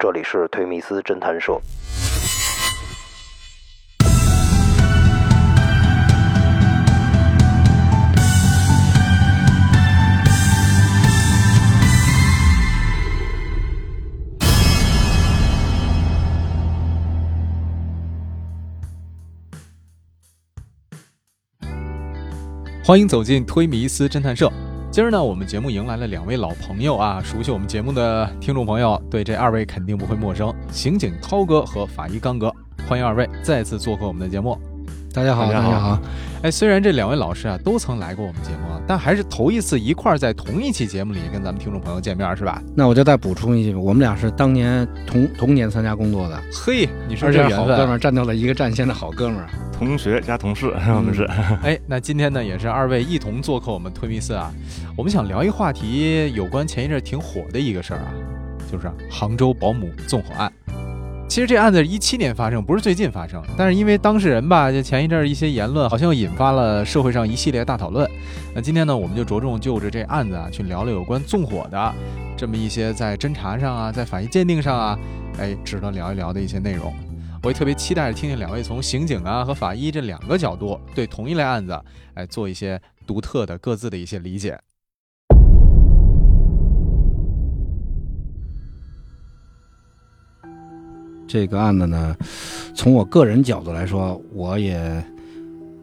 这里是推米斯侦探社。欢迎走进推迷思侦探社。今儿呢，我们节目迎来了两位老朋友啊，熟悉我们节目的听众朋友对这二位肯定不会陌生，刑警涛哥和法医刚哥，欢迎二位再次做客我们的节目。大家好，大家好。哎，虽然这两位老师啊都曾来过我们节目，但还是头一次一块儿在同一期节目里跟咱们听众朋友见面，是吧？那我就再补充一句，我们俩是当年同同年参加工作的。嘿，你说这好哥们儿站到了一个战线的好哥们儿，同学加同事，我们是。哎，那今天呢也是二位一同做客我们推密斯啊，我们想聊一个话题，有关前一阵挺火的一个事儿啊，就是杭州保姆纵火案。其实这案子是一七年发生，不是最近发生，但是因为当事人吧，就前一阵一些言论，好像又引发了社会上一系列大讨论。那今天呢，我们就着重就着这案子啊，去聊聊有关纵火的这么一些在侦查上啊，在法医鉴定上啊，哎，值得聊一聊的一些内容。我也特别期待着听听两位从刑警啊和法医这两个角度，对同一类案子，哎，做一些独特的各自的一些理解。这个案子呢，从我个人角度来说，我也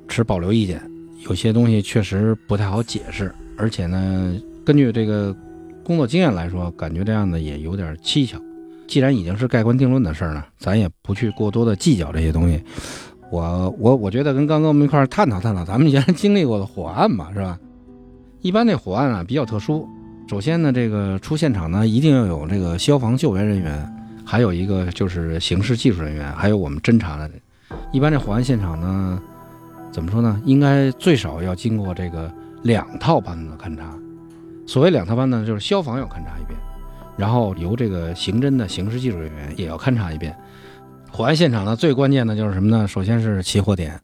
持保留意见。有些东西确实不太好解释，而且呢，根据这个工作经验来说，感觉这案子也有点蹊跷。既然已经是盖棺定论的事儿呢，咱也不去过多的计较这些东西。我我我觉得跟刚刚我们一块儿探讨探讨咱们原来经历过的火案吧，是吧？一般这火案啊比较特殊，首先呢，这个出现场呢一定要有这个消防救援人员。还有一个就是刑事技术人员，还有我们侦查的。一般这火案现场呢，怎么说呢？应该最少要经过这个两套班子勘查。所谓两套班子，就是消防要勘察一遍，然后由这个刑侦的刑事技术人员也要勘察一遍。火案现场呢，最关键的就是什么呢？首先是起火点。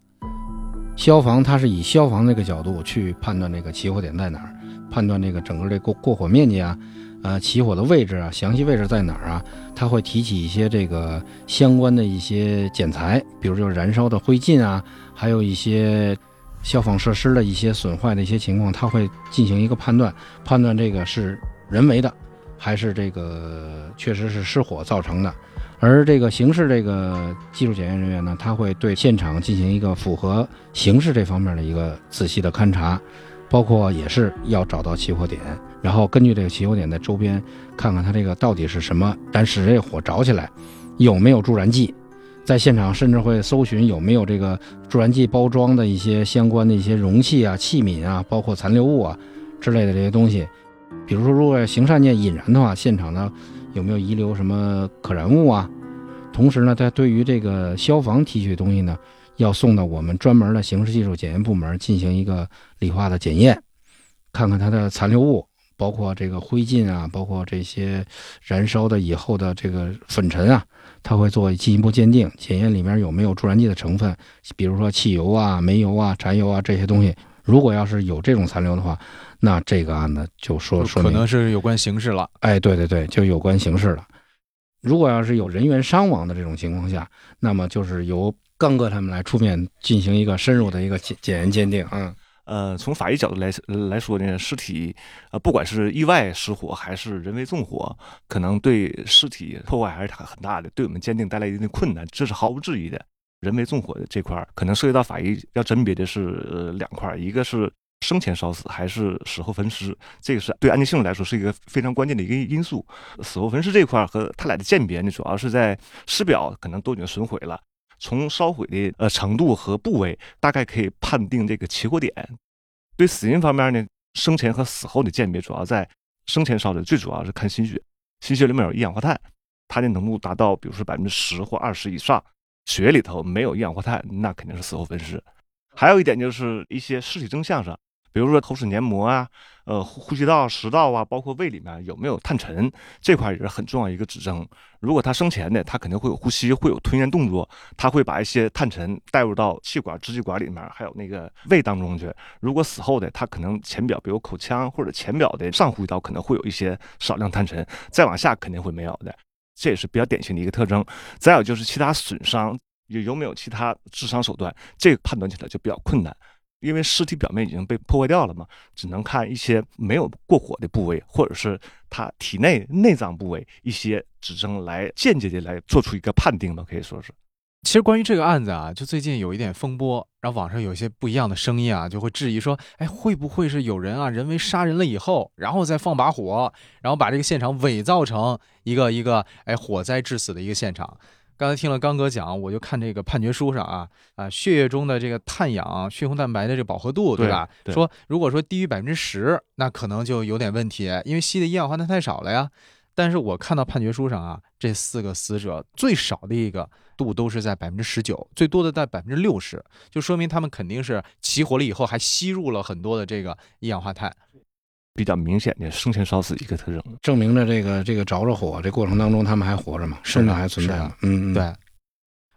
消防它是以消防那个角度去判断这个起火点在哪儿，判断这个整个这过过火面积啊。呃，起火的位置啊，详细位置在哪儿啊？他会提起一些这个相关的一些检材，比如就是燃烧的灰烬啊，还有一些消防设施的一些损坏的一些情况，他会进行一个判断，判断这个是人为的，还是这个确实是失火造成的。而这个刑事这个技术检验人员呢，他会对现场进行一个符合刑事这方面的一个仔细的勘查，包括也是要找到起火点。然后根据这个起火点的周边，看看它这个到底是什么，但使这火着起来，有没有助燃剂？在现场甚至会搜寻有没有这个助燃剂包装的一些相关的一些容器啊、器皿啊，包括残留物啊之类的这些东西。比如说，如果行善件引燃的话，现场呢有没有遗留什么可燃物啊？同时呢，它对于这个消防提取东西呢，要送到我们专门的刑事技术检验部门进行一个理化的检验，看看它的残留物。包括这个灰烬啊，包括这些燃烧的以后的这个粉尘啊，它会做进一步鉴定，检验里面有没有助燃剂的成分，比如说汽油啊、煤油啊、柴油啊这些东西。如果要是有这种残留的话，那这个案子就说说明可能是有关刑事了。哎，对对对，就有关刑事了。如果要是有人员伤亡的这种情况下，那么就是由刚哥他们来出面进行一个深入的一个检检验鉴定啊。呃，从法医角度来来说呢，尸体呃，不管是意外失火还是人为纵火，可能对尸体破坏还是很大的，对我们鉴定带来一定的困难，这是毫无质疑的。人为纵火的这块可能涉及到法医要甄别的是呃两块，一个是生前烧死还是死后焚尸，这个是对安全性来说是一个非常关键的一个因素。死后焚尸这块和他俩的鉴别呢，主要是在尸表可能都已经损毁了。从烧毁的呃程度和部位，大概可以判定这个起火点。对死因方面呢，生前和死后的鉴别主要在生前烧的，最主要是看心血，心血里面有一氧化碳，它的浓度达到，比如说百分之十或二十以上，血里头没有一氧化碳，那肯定是死后分尸。还有一点就是一些尸体征象上。比如说口齿黏膜啊，呃，呼吸道、食道啊，包括胃里面有没有碳尘，这块也是很重要一个指征。如果他生前的，他肯定会有呼吸，会有吞咽动作，他会把一些碳尘带入到气管、支气管里面，还有那个胃当中去。如果死后的，他可能前表，比如口腔或者前表的上呼吸道可能会有一些少量碳尘，再往下肯定会没有的。这也是比较典型的一个特征。再有就是其他损伤有有没有其他致伤手段，这个判断起来就比较困难，因为尸体表面已经被破坏掉了嘛，只能看一些没有过火的部位，或者是他体内内脏部位一些指征来间接的来做出一个判定吧，可以说是。其实关于这个案子啊，就最近有一点风波，然后网上有一些不一样的声音啊，就会质疑说，哎，会不会是有人啊人为杀人了以后，然后再放把火，然后把这个现场伪造成一个一个哎火灾致死的一个现场？刚才听了刚哥讲，我就看这个判决书上啊啊，血液中的这个碳氧、血红蛋白的这个饱和度，对吧？对说如果说低于百分之十，那可能就有点问题，因为吸的一氧化碳太少了呀。但是我看到判决书上啊，这四个死者最少的一个度都是在百分之十九，最多的在百分之六十，就说明他们肯定是起火了以后还吸入了很多的这个一氧化碳。比较明显的生前烧死一个特征。证明了这个这个着着火这过程当中他们还活着嘛，生命还存在嗯，对，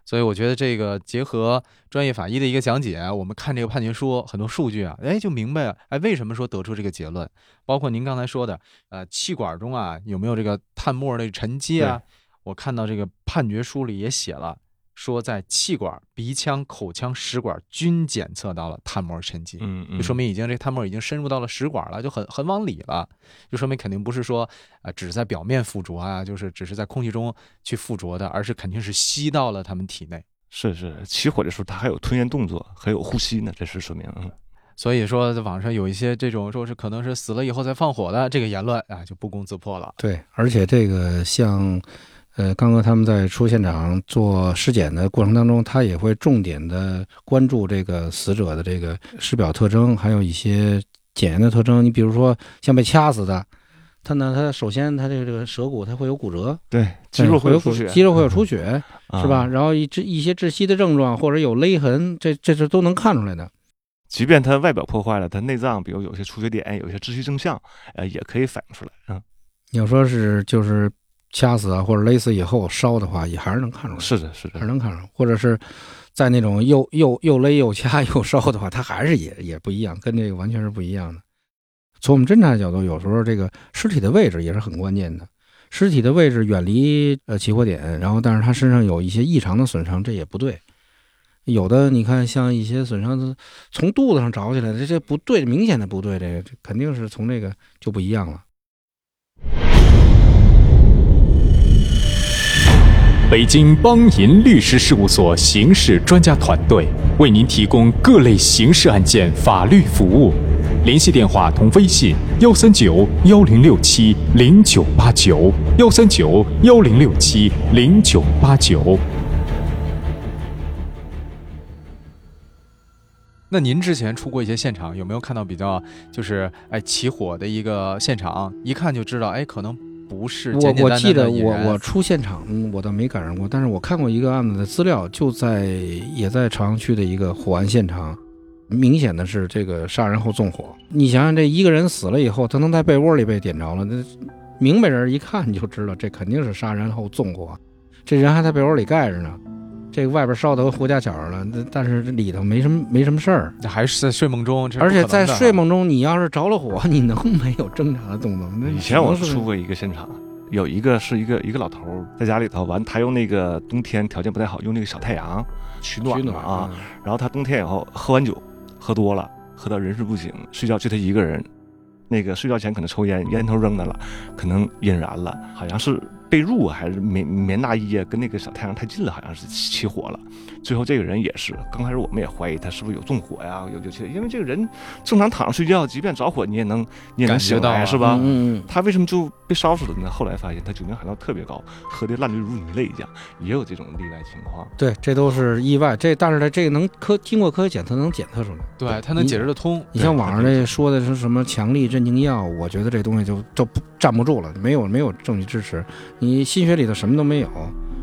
所以我觉得这个结合专业法医的一个讲解，我们看这个判决书很多数据啊，哎，就明白了，哎，为什么说得出这个结论？包括您刚才说的，呃，气管中啊有没有这个碳末的沉积啊？我看到这个判决书里也写了，说在气管、鼻腔、口腔、食管均检测到了碳膜沉积。嗯就说明已经这碳膜已经深入到了食管了，就很很往里了，就说明肯定不是说啊、只是在表面附着啊，就是只是在空气中去附着的，而是肯定是吸到了他们体内。是是，起火的时候它还有吞咽动作，还有呼吸呢，这是说明。嗯所以说，在网上有一些这种说是可能是死了以后再放火的这个言论啊，就不攻自破了。对，而且这个像，呃，刚刚他们在出现场做尸检的过程当中，他也会重点的关注这个死者的这个尸表特征，还有一些检验的特征。你比如说像被掐死的，他呢，他首先他这个这个舌骨它会有骨折，对，肌肉会有出血，肌肉会有出血，啊是吧？？然后一窒一些窒息的症状或者有勒痕，这这是都能看出来的。即便他外表破坏了，他内脏比如有些出血点，有些窒息征象，呃，也可以反映出来。嗯，你要说是就是掐死啊或者勒死以后烧的话，也还是能看出来。是的，是的，还是能看出来，或者是在那种又又又勒又掐又烧的话，它还是也也不一样，跟这个完全是不一样的。从我们侦查的角度，有时候这个尸体的位置也是很关键的。尸体的位置远离呃起火点，然后但是他身上有一些异常的损伤，这也不对。有的你看像一些损伤，从肚子上着起来的，这这不对，明显的不对，这个这肯定是从这个就不一样了。北京邦银律师事务所刑事专家团队为您提供各类刑事案件法律服务，联系电话同微信：幺三九幺零六七零九八九，幺三九幺零六七零九八九。那您之前出过一些现场，有没有看到比较就是哎起火的一个现场，一看就知道哎可能不是我简简单我记得我我出现场，嗯我倒没赶上过，但是我看过一个案子的资料，就在也在朝阳区的一个火案现场，明显的是这个杀人后纵火。你想想，这一个人死了以后，他能在被窝里被点着了，那明白人一看就知道，这肯定是杀人后纵火。这人还在被窝里盖着呢，这个外边烧的和胡家角儿了，那但是这里头没什么没什么事儿。还是在睡梦中，而且在睡梦中，你要是着了火，你能没有挣扎的动作吗？那以前我出过一个现场，有一个是一个一个老头在家里头，完他用那个冬天条件不太好，用那个小太阳取暖取暖啊。，然后他冬天以后喝完酒，喝多了，喝到人事不省，睡觉就他一个人。那个睡觉前可能抽烟，烟头扔那了，可能引燃了，好像是被褥啊还是棉棉大衣啊，跟那个小太阳太近了，好像是起起火了。最后这个人也是，刚开始我们也怀疑他是不是有纵火呀，有有些，因为这个人正常躺着睡觉，即便着火你也能你也能醒来是吧？嗯嗯嗯。他为什么就被烧死了呢？后来发现他酒精含量特别高，喝的烂醉如泥了一样，也有这种例外情况。对，这都是意外。这但是呢，这个能科经过科学检测能检测出来。对，他能解释得通。你像网上那说的是什么强力镇静药，我觉得这东西就就不站不住了，没有没有证据支持。你心血里头什么都没有，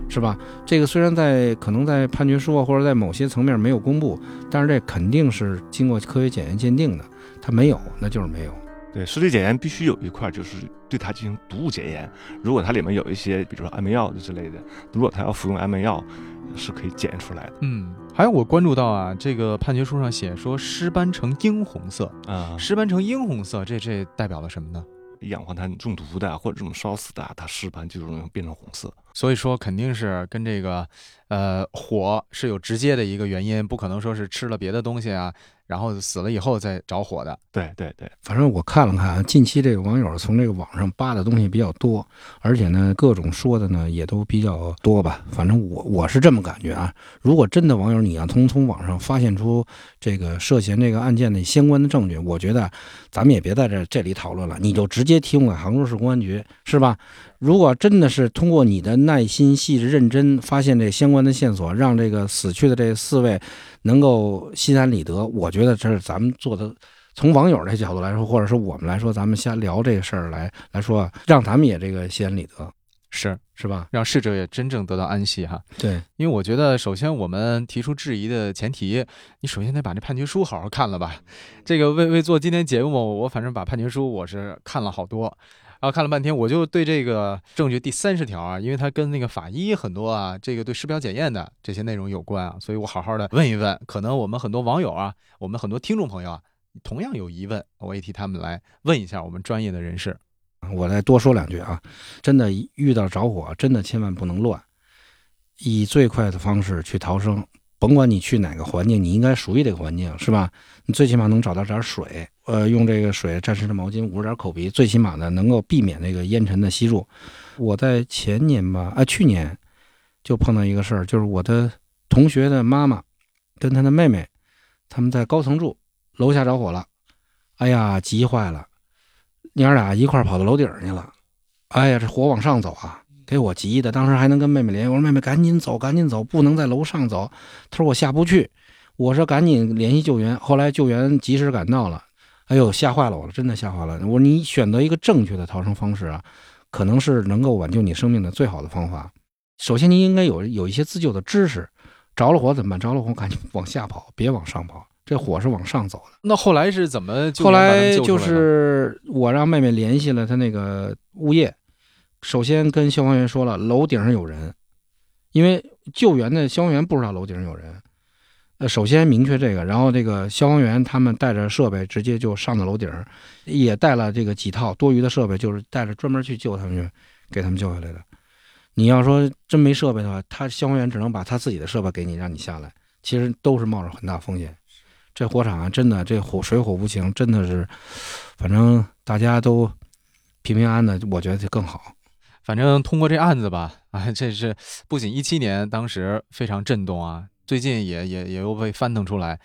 是吧？这个虽然在可能在判决书啊或者在某些层面没有公布，但是这肯定是经过科学检验鉴定的。它没有，那就是没有。对，尸体检验必须有一块，就是对它进行毒物检验。如果它里面有一些，比如说安眠药之类的，如果他要服用安眠药，是可以检验出来的。嗯，还有我关注到啊，这个判决书上写说尸斑呈樱红色，啊、尸斑呈樱红色，这这代表了什么呢？一氧化碳中毒的或者这种烧死的，它尸斑就容易变成红色。所以说肯定是跟这个呃火是有直接的一个原因，不可能说是吃了别的东西啊，然后死了以后再着火的。对对对，反正我看了看啊，近期这个网友从这个网上扒的东西比较多，而且呢，各种说的呢也都比较多吧。反正我我是这么感觉啊。如果真的网友你要从从网上发现出这个涉嫌这个案件的相关的证据，我觉得咱们也别在这这里讨论了，你就直接提供给杭州市公安局，是吧？如果真的是通过你的耐心、细致、认真，发现这相关的线索，让这个死去的这四位能够心安理得，我觉得这是咱们做的。从网友这角度来说，或者是我们来说，咱们瞎聊这个事儿来来说，让咱们也这个心安理得，是是吧？让逝者也真正得到安息哈。对，因为我觉得，首先我们提出质疑的前提，你首先得把这判决书好好看了吧。这个为为做今天节目，我反正把判决书我是看了好多。然后看了半天，我就对这个证据第三十条啊，因为它跟那个法医很多啊，这个对尸表检验的这些内容有关啊，所以我好好的问一问。可能我们很多网友啊，我们很多听众朋友啊，同样有疑问，我也替他们来问一下我们专业的人士。我再多说两句啊，真的遇到着火，真的千万不能乱，以最快的方式去逃生。甭管你去哪个环境，你应该熟悉这个环境，是吧？你最起码能找到点水，呃，用这个水沾湿的毛巾捂着点口鼻，最起码呢能够避免那个烟尘的吸入。我在前年吧，啊，去年就碰到一个事儿，就是我的同学的妈妈跟她的妹妹，他们在高层住，楼下着火了，哎呀，急坏了，娘俩一块跑到楼顶去了，哎呀，这火往上走啊！给我急的，当时还能跟妹妹联系。我说：“妹妹，赶紧走，赶紧走，不能在楼上走。”她说：“我下不去。”我说：“赶紧联系救援。”后来救援及时赶到了。哎呦，吓坏了我了，真的吓坏了。我说：“你选择一个正确的逃生方式啊，可能是能够挽救你生命的最好的方法。首先，你应该有有一些自救的知识。着了火怎么办？着了火赶紧 往下跑，别往上跑。这火是往上走的。那后来是怎么？后来就是我让妹妹联系了她那个物业。首先跟消防员说了楼顶上有人，因为救援的消防员不知道楼顶上有人。呃，首先明确这个，然后这个消防员他们带着设备直接就上到楼顶，也带了这个几套多余的设备，就是带着专门去救他们去，给他们救下来的。你要说真没设备的话，他消防员只能把他自己的设备给你，让你下来，其实都是冒着很大风险。这火场啊，真的这火水火无情，真的是，反正大家都平平安安的，我觉得就更好。反正通过这案子吧，啊，这是不仅一七年当时非常震动啊，最近也也也又被翻腾出来。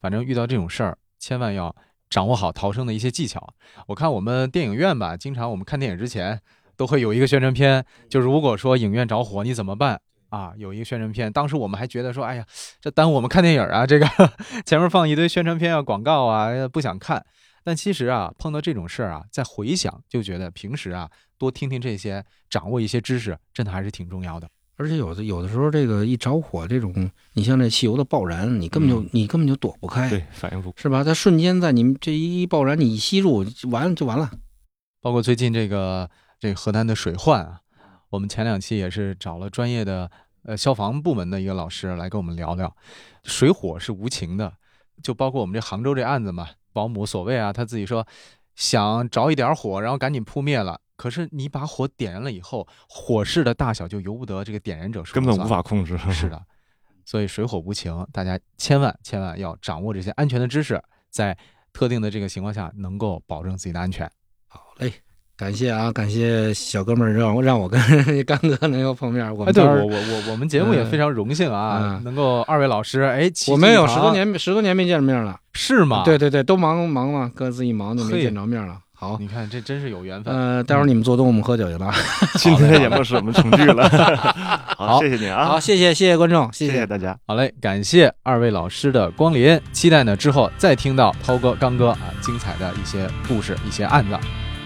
反正遇到这种事儿，千万要掌握好逃生的一些技巧。我看我们电影院吧，经常我们看电影之前都会有一个宣传片，就如果说影院着火你怎么办啊？有一个宣传片，当时我们还觉得说，哎呀，这耽误我们看电影啊，这个 前面放一堆宣传片啊、广告啊，不想看。但其实啊，碰到这种事儿啊，再回想就觉得平时啊，多听听这些，掌握一些知识，真的还是挺重要的。而且有的有的时候，这个一着火，这种你像这汽油的爆燃，你根本就你根本就躲不开，对，反应不是吧？它瞬间在你们这一爆燃，你一吸入，完就完了。包括最近这个这个河南的水患啊，我们前两期也是找了专业的呃消防部门的一个老师来跟我们聊聊，水火是无情的，就包括我们这杭州这案子嘛。保姆所谓啊，他自己说想着一点火，然后赶紧扑灭了。可是你把火点燃了以后，火势的大小就由不得这个点燃者说根本无法控制。是的，所以水火无情，大家千万千万要掌握这些安全的知识，在特定的这个情况下，能够保证自己的安全。好嘞。感谢啊，感谢小哥们儿让让我跟 刚哥能够碰面。我们对我我我我们节目也非常荣幸啊，能够二位老师哎，我们有十多年十多年没见面了，是吗？对对对，都忙忙嘛，各自一忙就没见着面了。好，你看这真是有缘分。呃，待会儿你们做东，我们喝酒去 了。今天的节目是我们重聚了。好，谢谢你啊。好，谢谢谢谢观众，谢谢。大家。好嘞，感谢二位老师的光临，期待呢之后再听到涛哥、刚哥啊精彩的一些故事、一些案子。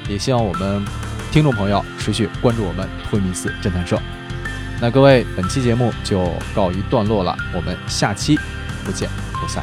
也希望我们听众朋友持续关注我们推密斯侦探社。那各位，本期节目就告一段落了，我们下期不见不散。